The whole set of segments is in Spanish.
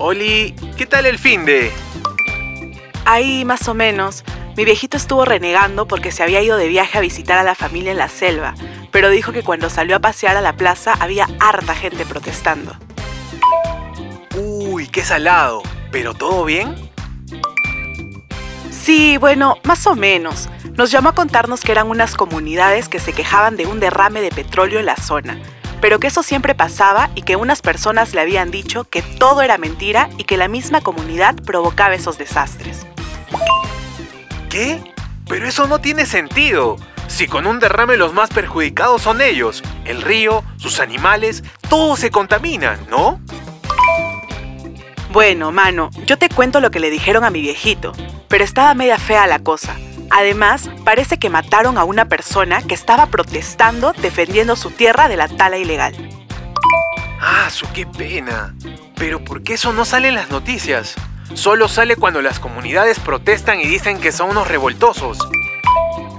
Oli, ¿qué tal el fin de? Ahí más o menos. Mi viejito estuvo renegando porque se había ido de viaje a visitar a la familia en la selva, pero dijo que cuando salió a pasear a la plaza había harta gente protestando. Uy, qué salado. ¿Pero todo bien? Sí, bueno, más o menos. Nos llamó a contarnos que eran unas comunidades que se quejaban de un derrame de petróleo en la zona, pero que eso siempre pasaba y que unas personas le habían dicho que todo era mentira y que la misma comunidad provocaba esos desastres. ¿Qué? Pero eso no tiene sentido. Si con un derrame los más perjudicados son ellos, el río, sus animales, todos se contaminan, ¿no? Bueno, mano, yo te cuento lo que le dijeron a mi viejito, pero estaba media fea la cosa. Además, parece que mataron a una persona que estaba protestando defendiendo su tierra de la tala ilegal. ¡Ah, su qué pena! Pero ¿por qué eso no sale en las noticias? Solo sale cuando las comunidades protestan y dicen que son unos revoltosos.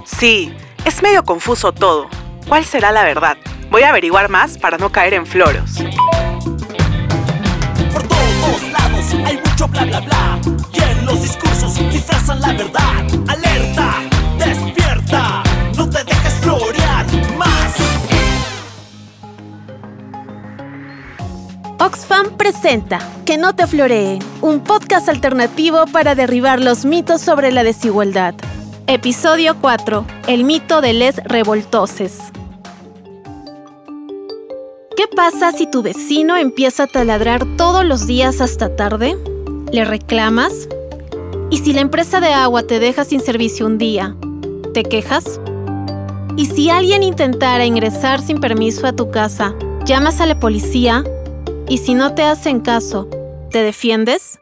Sí, es medio confuso todo. ¿Cuál será la verdad? Voy a averiguar más para no caer en floros. Bla bla bla. Y en los discursos disfrazan la verdad. Alerta, despierta, no te dejes florear más. Oxfam presenta Que no te floree, un podcast alternativo para derribar los mitos sobre la desigualdad. Episodio 4. El mito de les revoltoses. ¿Qué pasa si tu vecino empieza a taladrar todos los días hasta tarde? ¿Le reclamas? ¿Y si la empresa de agua te deja sin servicio un día? ¿Te quejas? ¿Y si alguien intentara ingresar sin permiso a tu casa, llamas a la policía? ¿Y si no te hacen caso, te defiendes?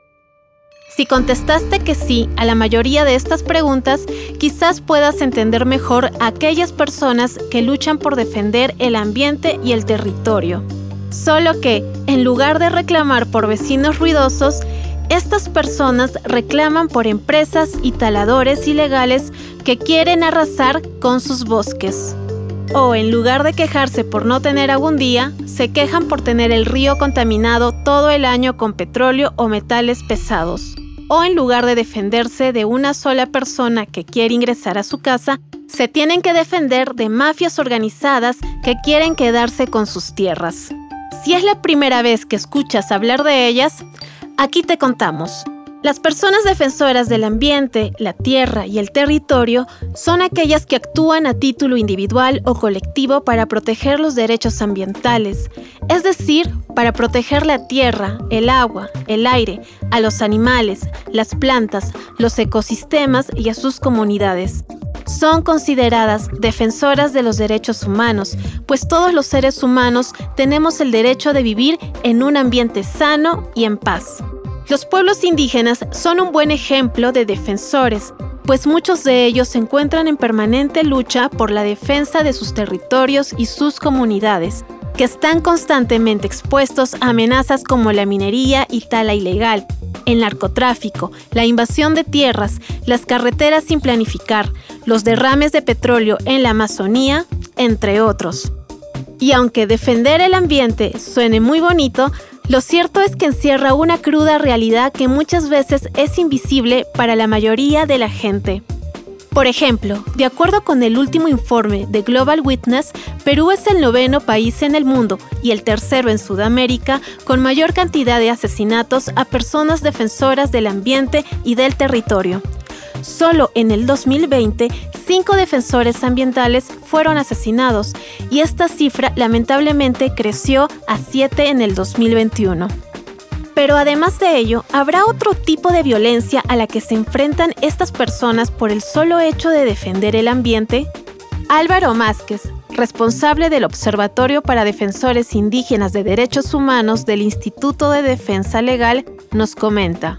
Si contestaste que sí a la mayoría de estas preguntas, quizás puedas entender mejor a aquellas personas que luchan por defender el ambiente y el territorio. Solo que, en lugar de reclamar por vecinos ruidosos, estas personas reclaman por empresas y taladores ilegales que quieren arrasar con sus bosques. O en lugar de quejarse por no tener un día, se quejan por tener el río contaminado todo el año con petróleo o metales pesados. O en lugar de defenderse de una sola persona que quiere ingresar a su casa, se tienen que defender de mafias organizadas que quieren quedarse con sus tierras. Si es la primera vez que escuchas hablar de ellas, aquí te contamos. Las personas defensoras del ambiente, la tierra y el territorio son aquellas que actúan a título individual o colectivo para proteger los derechos ambientales, es decir, para proteger la tierra, el agua, el aire, a los animales, las plantas, los ecosistemas y a sus comunidades. Son consideradas defensoras de los derechos humanos, pues todos los seres humanos tenemos el derecho de vivir en un ambiente sano y en paz. Los pueblos indígenas son un buen ejemplo de defensores, pues muchos de ellos se encuentran en permanente lucha por la defensa de sus territorios y sus comunidades, que están constantemente expuestos a amenazas como la minería y tala ilegal, el narcotráfico, la invasión de tierras, las carreteras sin planificar, los derrames de petróleo en la Amazonía, entre otros. Y aunque defender el ambiente suene muy bonito, lo cierto es que encierra una cruda realidad que muchas veces es invisible para la mayoría de la gente. Por ejemplo, de acuerdo con el último informe de Global Witness, Perú es el noveno país en el mundo y el tercero en Sudamérica con mayor cantidad de asesinatos a personas defensoras del ambiente y del territorio. Solo en el 2020, cinco defensores ambientales fueron asesinados y esta cifra lamentablemente creció a siete en el 2021. Pero además de ello, ¿habrá otro tipo de violencia a la que se enfrentan estas personas por el solo hecho de defender el ambiente? Álvaro Másquez, responsable del Observatorio para Defensores Indígenas de Derechos Humanos del Instituto de Defensa Legal, nos comenta.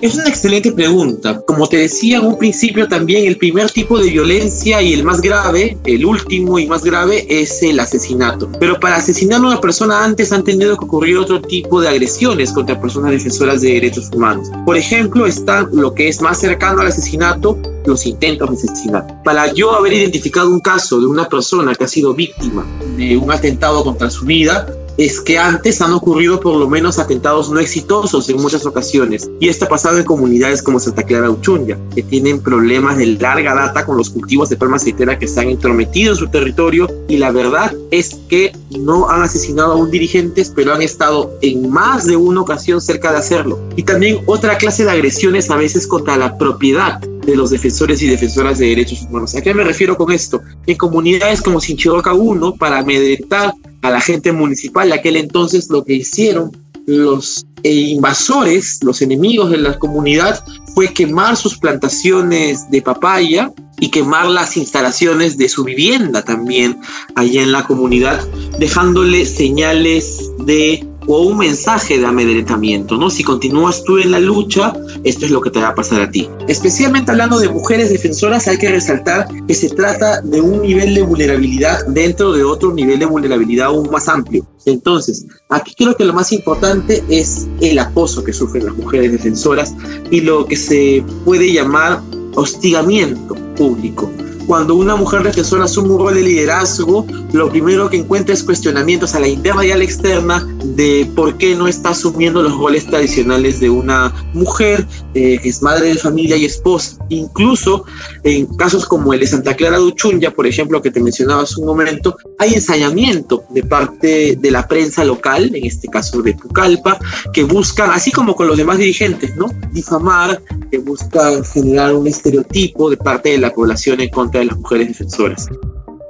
Es una excelente pregunta. Como te decía en un principio también, el primer tipo de violencia y el más grave, el último y más grave, es el asesinato. Pero para asesinar a una persona antes han tenido que ocurrir otro tipo de agresiones contra personas defensoras de derechos humanos. Por ejemplo, está lo que es más cercano al asesinato, los intentos de asesinato. Para yo haber identificado un caso de una persona que ha sido víctima de un atentado contra su vida, es que antes han ocurrido por lo menos atentados no exitosos en muchas ocasiones. Y esto ha pasado en comunidades como Santa Clara Uchunya, que tienen problemas de larga data con los cultivos de palma aceitera que se han intrometido en su territorio. Y la verdad es que no han asesinado a un dirigente, pero han estado en más de una ocasión cerca de hacerlo. Y también otra clase de agresiones a veces contra la propiedad de los defensores y defensoras de derechos humanos. ¿A qué me refiero con esto? En comunidades como Sinchiroca 1, para amedrentar a la gente municipal aquel entonces, lo que hicieron los invasores, los enemigos de la comunidad, fue quemar sus plantaciones de papaya y quemar las instalaciones de su vivienda también allá en la comunidad, dejándole señales de o un mensaje de amedrentamiento, ¿no? Si continúas tú en la lucha, esto es lo que te va a pasar a ti. Especialmente hablando de mujeres defensoras, hay que resaltar que se trata de un nivel de vulnerabilidad dentro de otro nivel de vulnerabilidad aún más amplio. Entonces, aquí creo que lo más importante es el acoso que sufren las mujeres defensoras y lo que se puede llamar hostigamiento público cuando una mujer defensora asume un rol de liderazgo, lo primero que encuentra es cuestionamientos a la interna y a la externa de por qué no está asumiendo los roles tradicionales de una mujer eh, que es madre de familia y esposa. Incluso en casos como el de Santa Clara de Uchunya, por ejemplo, que te mencionaba hace un momento, hay ensayamiento de parte de la prensa local, en este caso de Pucallpa, que buscan, así como con los demás dirigentes, ¿no? Difamar, que buscan generar un estereotipo de parte de la población en contra de las mujeres defensoras.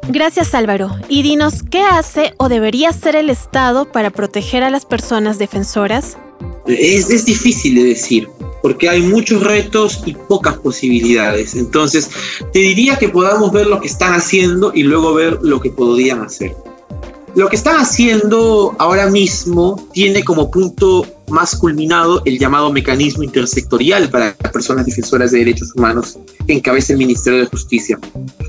Gracias Álvaro. Y dinos, ¿qué hace o debería hacer el Estado para proteger a las personas defensoras? Es, es, difícil de decir, porque hay muchos retos y pocas posibilidades. Entonces, te diría que podamos ver lo que están haciendo y luego ver lo que podrían hacer. Lo que están haciendo ahora mismo tiene como punto más culminado el llamado mecanismo intersectorial para las personas defensoras de derechos humanos que encabeza el Ministerio de Justicia.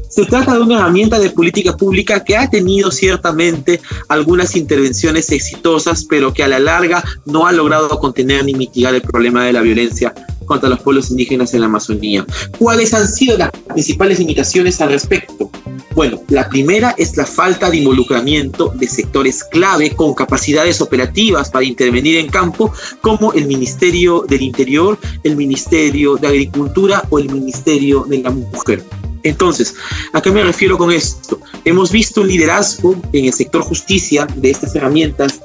Se trata de una herramienta de política pública que ha tenido ciertamente algunas intervenciones exitosas, pero que a la larga no ha logrado contener ni mitigar el problema de la violencia contra los pueblos indígenas en la Amazonía. ¿Cuáles han sido las principales limitaciones al respecto? Bueno, la primera es la falta de involucramiento de sectores clave con capacidades operativas para intervenir en campo, como el Ministerio del Interior, el Ministerio de Agricultura o el Ministerio de la Mujer. Entonces, ¿a qué me refiero con esto? Hemos visto un liderazgo en el sector justicia de estas herramientas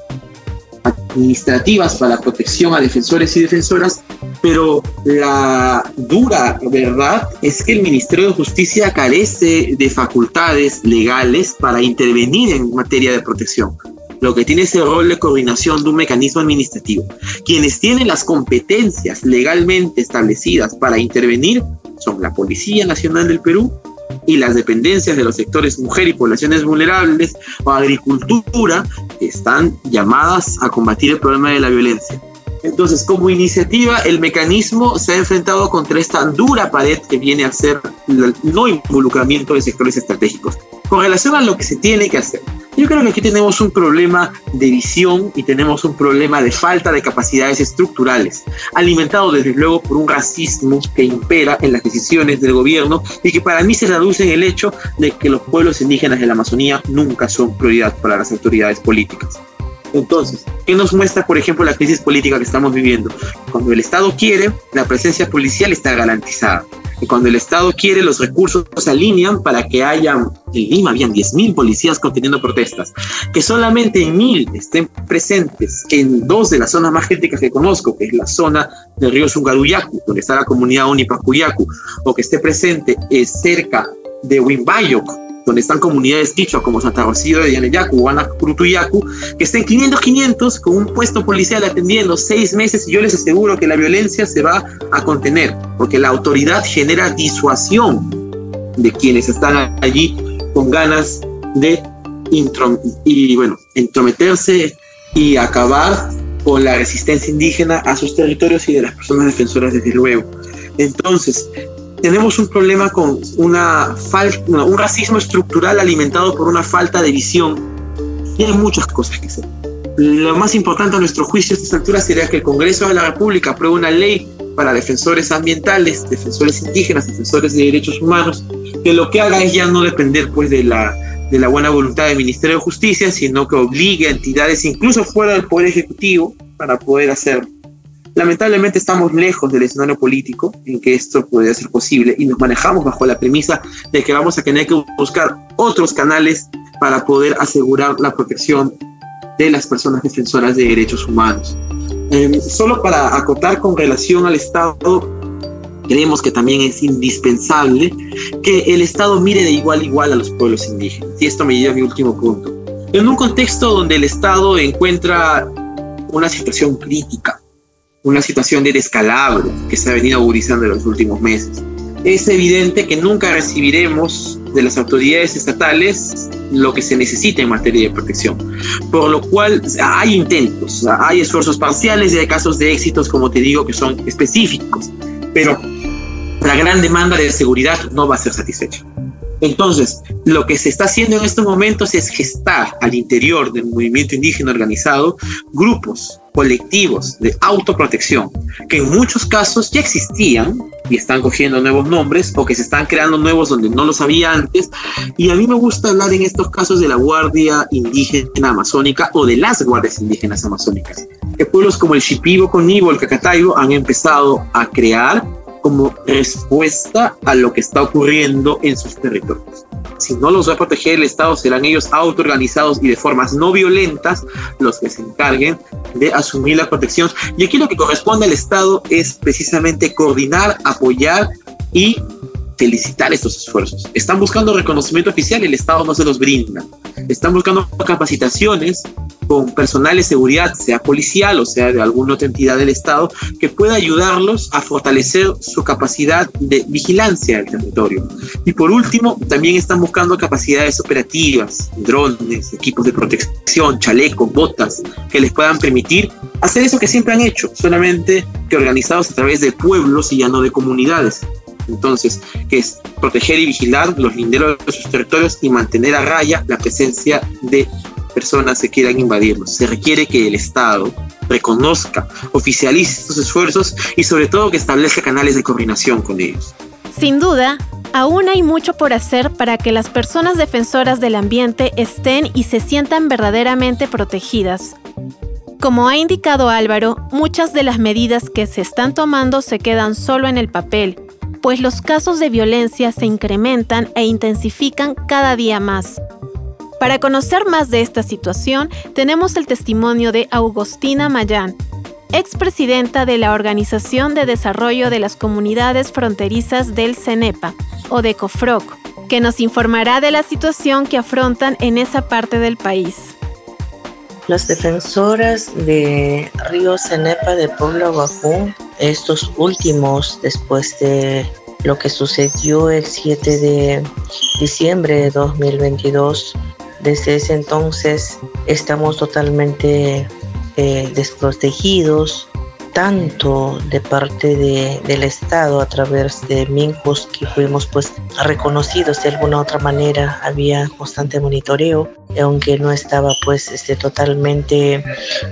administrativas para la protección a defensores y defensoras, pero la dura verdad es que el Ministerio de Justicia carece de facultades legales para intervenir en materia de protección. Lo que tiene es el rol de coordinación de un mecanismo administrativo. Quienes tienen las competencias legalmente establecidas para intervenir son la Policía Nacional del Perú y las dependencias de los sectores mujer y poblaciones vulnerables o agricultura están llamadas a combatir el problema de la violencia. Entonces, como iniciativa, el mecanismo se ha enfrentado contra esta dura pared que viene a ser el no involucramiento de sectores estratégicos. Con relación a lo que se tiene que hacer, yo creo que aquí tenemos un problema de visión y tenemos un problema de falta de capacidades estructurales, alimentado desde luego por un racismo que impera en las decisiones del gobierno y que para mí se traduce en el hecho de que los pueblos indígenas de la Amazonía nunca son prioridad para las autoridades políticas. Entonces, ¿qué nos muestra, por ejemplo, la crisis política que estamos viviendo? Cuando el Estado quiere, la presencia policial está garantizada. Y cuando el Estado quiere, los recursos se alinean para que haya, en Lima habían 10.000 policías conteniendo protestas, que solamente en 1.000 estén presentes en dos de las zonas más críticas que conozco, que es la zona del río Sungaruyacu, donde está la comunidad Unipacuyacu, o que esté presente es eh, cerca de Wimbayoc, donde están comunidades quichua como Santa Rocío de Yaneyacu, Guanajurutuyacu, que estén 500-500 con un puesto policial atendiendo seis meses y yo les aseguro que la violencia se va a contener, porque la autoridad genera disuasión de quienes están allí con ganas de y, bueno, entrometerse y acabar con la resistencia indígena a sus territorios y de las personas defensoras desde luego. Entonces, tenemos un problema con una falta, un racismo estructural alimentado por una falta de visión. Y hay muchas cosas que hacer. Lo más importante a nuestro juicio a esta altura sería que el Congreso de la República apruebe una ley para defensores ambientales, defensores indígenas, defensores de derechos humanos, que lo que haga es ya no depender pues de la de la buena voluntad del Ministerio de Justicia, sino que obligue a entidades incluso fuera del Poder Ejecutivo para poder hacerlo. Lamentablemente estamos lejos del escenario político en que esto podría ser posible y nos manejamos bajo la premisa de que vamos a tener que buscar otros canales para poder asegurar la protección de las personas defensoras de derechos humanos. Eh, solo para acotar con relación al Estado, creemos que también es indispensable que el Estado mire de igual a igual a los pueblos indígenas. Y esto me lleva a mi último punto. En un contexto donde el Estado encuentra una situación crítica, una situación de descalabro que se ha venido agudizando en los últimos meses, es evidente que nunca recibiremos de las autoridades estatales lo que se necesita en materia de protección. Por lo cual hay intentos, hay esfuerzos parciales y hay casos de éxitos, como te digo, que son específicos, pero la gran demanda de seguridad no va a ser satisfecha. Entonces, lo que se está haciendo en estos momentos es gestar al interior del movimiento indígena organizado grupos, colectivos de autoprotección, que en muchos casos ya existían y están cogiendo nuevos nombres o que se están creando nuevos donde no los había antes. Y a mí me gusta hablar en estos casos de la Guardia Indígena Amazónica o de las Guardias Indígenas Amazónicas, que pueblos como el Shipibo, Conibo, el Cacataibo han empezado a crear como respuesta a lo que está ocurriendo en sus territorios. Si no los va a proteger el Estado, serán ellos autoorganizados y de formas no violentas los que se encarguen de asumir la protección. Y aquí lo que corresponde al Estado es precisamente coordinar, apoyar y felicitar estos esfuerzos. Están buscando reconocimiento oficial el Estado no se los brinda. Están buscando capacitaciones con personal de seguridad, sea policial o sea de alguna otra entidad del Estado, que pueda ayudarlos a fortalecer su capacidad de vigilancia del territorio. Y por último, también están buscando capacidades operativas, drones, equipos de protección, chalecos, botas, que les puedan permitir hacer eso que siempre han hecho, solamente que organizados a través de pueblos y ya no de comunidades. Entonces, que es proteger y vigilar los linderos de sus territorios y mantener a raya la presencia de personas que quieran invadirlos. Se requiere que el Estado reconozca, oficialice estos esfuerzos y sobre todo que establezca canales de coordinación con ellos. Sin duda, aún hay mucho por hacer para que las personas defensoras del ambiente estén y se sientan verdaderamente protegidas. Como ha indicado Álvaro, muchas de las medidas que se están tomando se quedan solo en el papel pues los casos de violencia se incrementan e intensifican cada día más. Para conocer más de esta situación, tenemos el testimonio de Augustina Mayán, expresidenta de la Organización de Desarrollo de las Comunidades Fronterizas del CENEPA, o de COFROC, que nos informará de la situación que afrontan en esa parte del país. Las defensoras de Río Cenepa de Pueblo Guajún estos últimos, después de lo que sucedió el 7 de diciembre de 2022, desde ese entonces estamos totalmente eh, desprotegidos, tanto de parte de, del Estado a través de MINCOS que fuimos pues reconocidos de alguna otra manera, había constante monitoreo, aunque no estaba pues este, totalmente,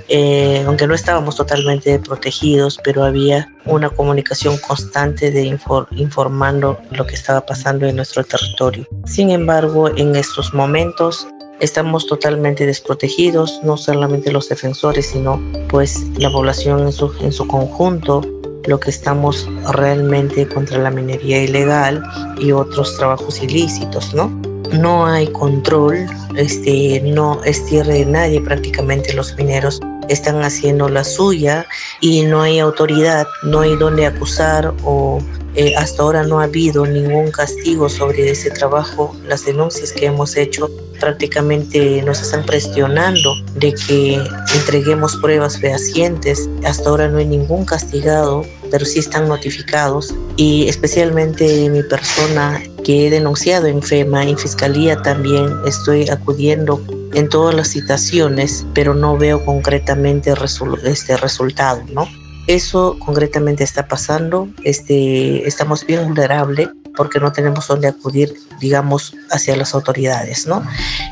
eh, aunque no estábamos totalmente protegidos, pero había una comunicación constante de informando lo que estaba pasando en nuestro territorio. Sin embargo, en estos momentos estamos totalmente desprotegidos, no solamente los defensores, sino pues la población en su, en su conjunto, lo que estamos realmente contra la minería ilegal y otros trabajos ilícitos, ¿no? No hay control, este, no es tierra de nadie, prácticamente los mineros están haciendo la suya y no hay autoridad, no hay donde acusar o eh, hasta ahora no ha habido ningún castigo sobre ese trabajo. Las denuncias que hemos hecho prácticamente nos están presionando de que entreguemos pruebas fehacientes. Hasta ahora no hay ningún castigado, pero sí están notificados. Y especialmente mi persona que he denunciado en FEMA, en Fiscalía también estoy acudiendo en todas las citaciones, pero no veo concretamente este resultado, ¿no? Eso concretamente está pasando, este, estamos bien vulnerables porque no tenemos dónde acudir, digamos, hacia las autoridades, ¿no?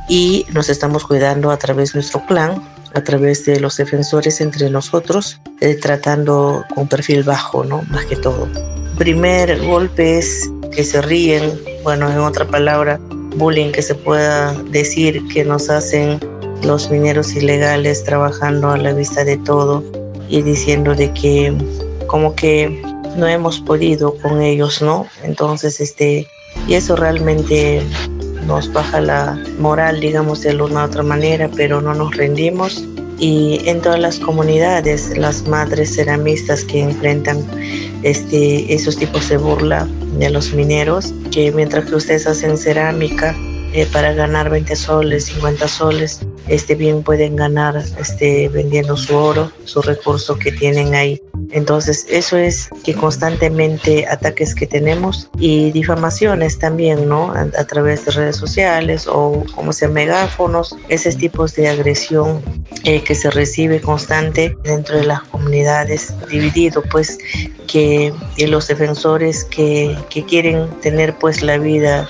Y nos estamos cuidando a través de nuestro plan, a través de los defensores entre nosotros, eh, tratando con perfil bajo, ¿no? Más que todo. Primer golpe es que se ríen, bueno, en otra palabra, bullying que se pueda decir que nos hacen los mineros ilegales trabajando a la vista de todo y diciendo de que como que no hemos podido con ellos, ¿no? Entonces, este, y eso realmente nos baja la moral, digamos, de una u otra manera, pero no nos rendimos. Y en todas las comunidades, las madres ceramistas que enfrentan este, esos tipos de burla de los mineros, que mientras que ustedes hacen cerámica eh, para ganar 20 soles, 50 soles, este bien pueden ganar este, vendiendo su oro, su recurso que tienen ahí. Entonces, eso es que constantemente ataques que tenemos y difamaciones también, ¿no? A, través de redes sociales o como sea megáfonos, esos tipos de agresión eh, que se recibe constante dentro de las comunidades, dividido pues que los defensores que, que, quieren tener pues la vida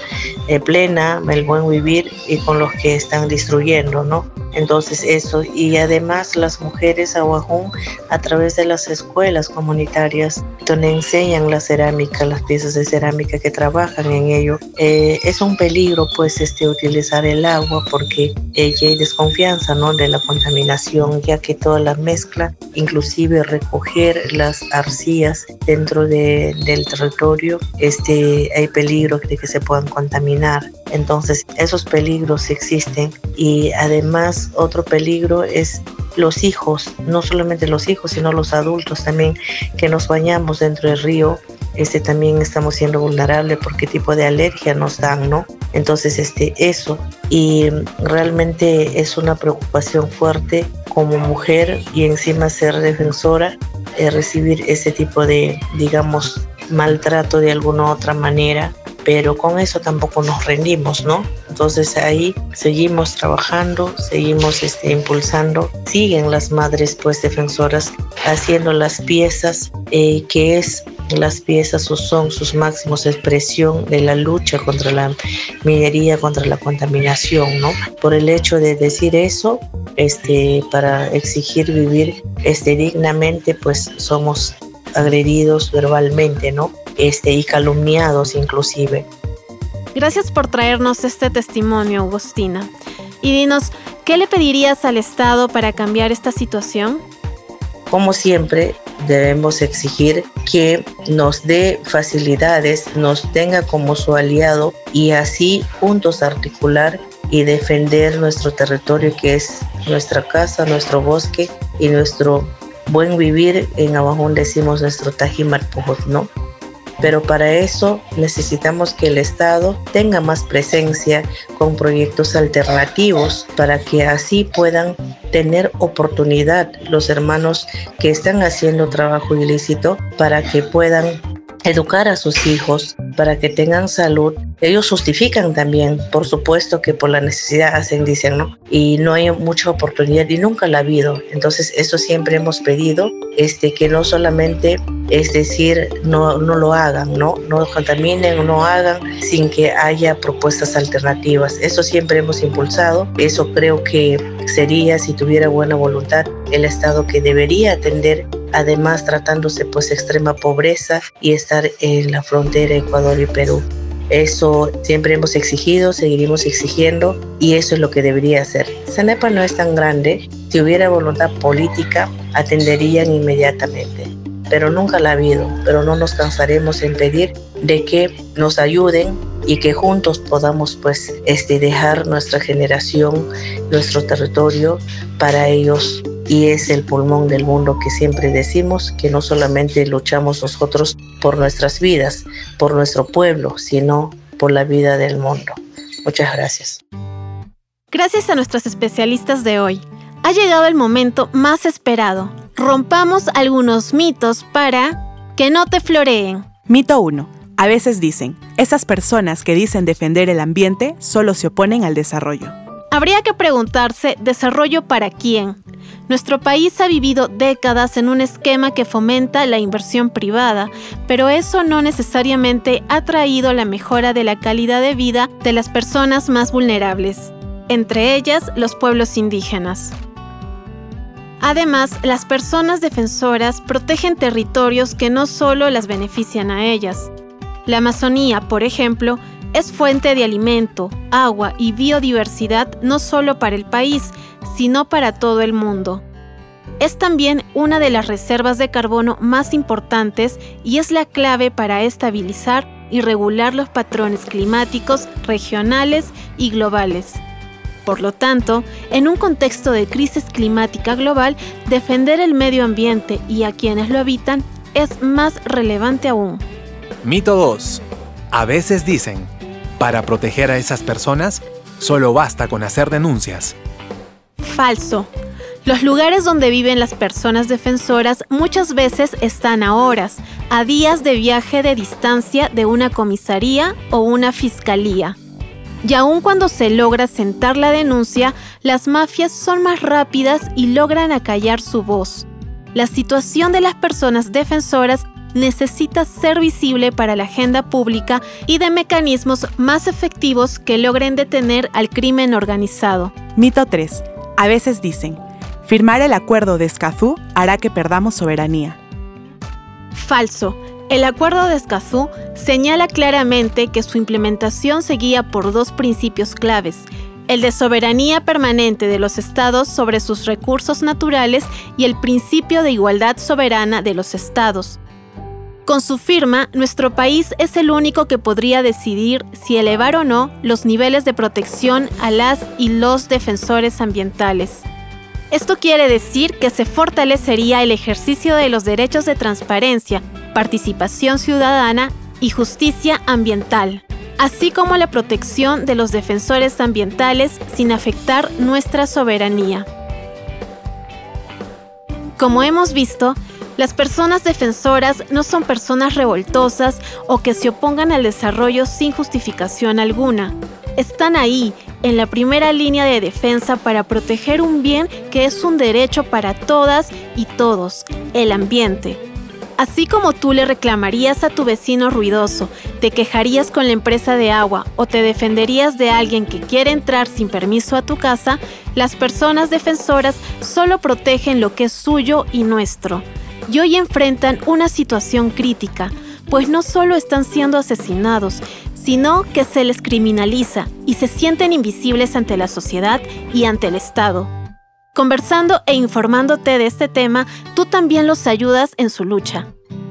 eh, plena, el buen vivir y con los que están destruyendo, ¿no? Entonces eso, y además las mujeres aguajún a través de las escuelas comunitarias donde enseñan la cerámica, las piezas de cerámica que trabajan en ello, eh, es un peligro pues este utilizar el agua porque ella hay desconfianza ¿no? de la contaminación ya que toda la mezcla, inclusive recoger las arcillas dentro de, del territorio, este, hay peligro de que se puedan contaminar. Entonces esos peligros existen y además otro peligro es los hijos, no solamente los hijos, sino los adultos también que nos bañamos dentro del río, este también estamos siendo vulnerables por qué tipo de alergia nos dan, ¿no? Entonces, este, eso, y realmente es una preocupación fuerte como mujer y encima ser defensora, eh, recibir ese tipo de, digamos, maltrato de alguna otra manera pero con eso tampoco nos rendimos, ¿no? Entonces ahí seguimos trabajando, seguimos este, impulsando, siguen las madres pues defensoras haciendo las piezas eh, que es las piezas o son sus máximos expresión de la lucha contra la minería, contra la contaminación, ¿no? Por el hecho de decir eso, este, para exigir vivir este, dignamente, pues somos agredidos verbalmente, ¿no? Este, y calumniados inclusive. Gracias por traernos este testimonio, Agustina. Y dinos, ¿qué le pedirías al Estado para cambiar esta situación? Como siempre, debemos exigir que nos dé facilidades, nos tenga como su aliado y así juntos articular y defender nuestro territorio que es nuestra casa, nuestro bosque y nuestro buen vivir. En Abajún decimos nuestro Tajimarpujot, ¿no? Pero para eso necesitamos que el Estado tenga más presencia con proyectos alternativos para que así puedan tener oportunidad los hermanos que están haciendo trabajo ilícito para que puedan educar a sus hijos para que tengan salud. Ellos justifican también, por supuesto que por la necesidad hacen, dicen, ¿no? Y no hay mucha oportunidad y nunca la ha habido. Entonces, eso siempre hemos pedido, este, que no solamente es decir, no, no lo hagan, ¿no? No contaminen, no hagan sin que haya propuestas alternativas. Eso siempre hemos impulsado. Eso creo que sería, si tuviera buena voluntad, el Estado que debería atender además tratándose pues extrema pobreza y estar en la frontera Ecuador y Perú. Eso siempre hemos exigido, seguiremos exigiendo y eso es lo que debería hacer. Sanepa no es tan grande, si hubiera voluntad política atenderían inmediatamente, pero nunca la ha habido, pero no nos cansaremos en pedir de que nos ayuden y que juntos podamos pues este, dejar nuestra generación, nuestro territorio para ellos y es el pulmón del mundo que siempre decimos que no solamente luchamos nosotros por nuestras vidas, por nuestro pueblo, sino por la vida del mundo. Muchas gracias. Gracias a nuestros especialistas de hoy. Ha llegado el momento más esperado. Rompamos algunos mitos para que no te floreen. Mito 1. A veces dicen, esas personas que dicen defender el ambiente solo se oponen al desarrollo. Habría que preguntarse, ¿desarrollo para quién? Nuestro país ha vivido décadas en un esquema que fomenta la inversión privada, pero eso no necesariamente ha traído la mejora de la calidad de vida de las personas más vulnerables, entre ellas los pueblos indígenas. Además, las personas defensoras protegen territorios que no solo las benefician a ellas. La Amazonía, por ejemplo, es fuente de alimento, agua y biodiversidad no solo para el país, sino para todo el mundo. Es también una de las reservas de carbono más importantes y es la clave para estabilizar y regular los patrones climáticos regionales y globales. Por lo tanto, en un contexto de crisis climática global, defender el medio ambiente y a quienes lo habitan es más relevante aún. Mito 2. A veces dicen, para proteger a esas personas, solo basta con hacer denuncias. Falso. Los lugares donde viven las personas defensoras muchas veces están a horas, a días de viaje de distancia de una comisaría o una fiscalía. Y aun cuando se logra sentar la denuncia, las mafias son más rápidas y logran acallar su voz. La situación de las personas defensoras necesita ser visible para la agenda pública y de mecanismos más efectivos que logren detener al crimen organizado. Mito 3. A veces dicen, firmar el acuerdo de Escazú hará que perdamos soberanía. Falso. El acuerdo de Escazú señala claramente que su implementación seguía por dos principios claves, el de soberanía permanente de los estados sobre sus recursos naturales y el principio de igualdad soberana de los estados. Con su firma, nuestro país es el único que podría decidir si elevar o no los niveles de protección a las y los defensores ambientales. Esto quiere decir que se fortalecería el ejercicio de los derechos de transparencia, participación ciudadana y justicia ambiental, así como la protección de los defensores ambientales sin afectar nuestra soberanía. Como hemos visto, las personas defensoras no son personas revoltosas o que se opongan al desarrollo sin justificación alguna. Están ahí, en la primera línea de defensa para proteger un bien que es un derecho para todas y todos, el ambiente. Así como tú le reclamarías a tu vecino ruidoso, te quejarías con la empresa de agua o te defenderías de alguien que quiere entrar sin permiso a tu casa, las personas defensoras solo protegen lo que es suyo y nuestro y hoy enfrentan una situación crítica, pues no solo están siendo asesinados, sino que se les criminaliza y se sienten invisibles ante la sociedad y ante el Estado. Conversando e informándote de este tema, tú también los ayudas en su lucha.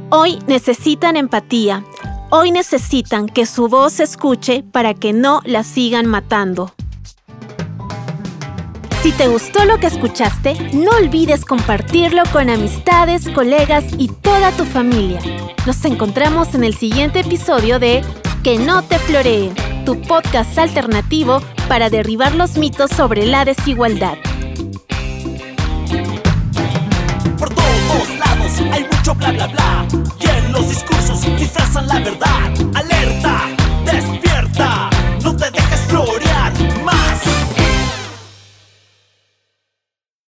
Hoy necesitan empatía, hoy necesitan que su voz se escuche para que no la sigan matando. Si te gustó lo que escuchaste, no olvides compartirlo con amistades, colegas y toda tu familia. Nos encontramos en el siguiente episodio de que no te floreen, tu podcast alternativo para derribar los mitos sobre la desigualdad. Por todos lados hay mucho bla bla bla, y en los discursos disfrazan la verdad. Alerta, despierta, no te dejes florear.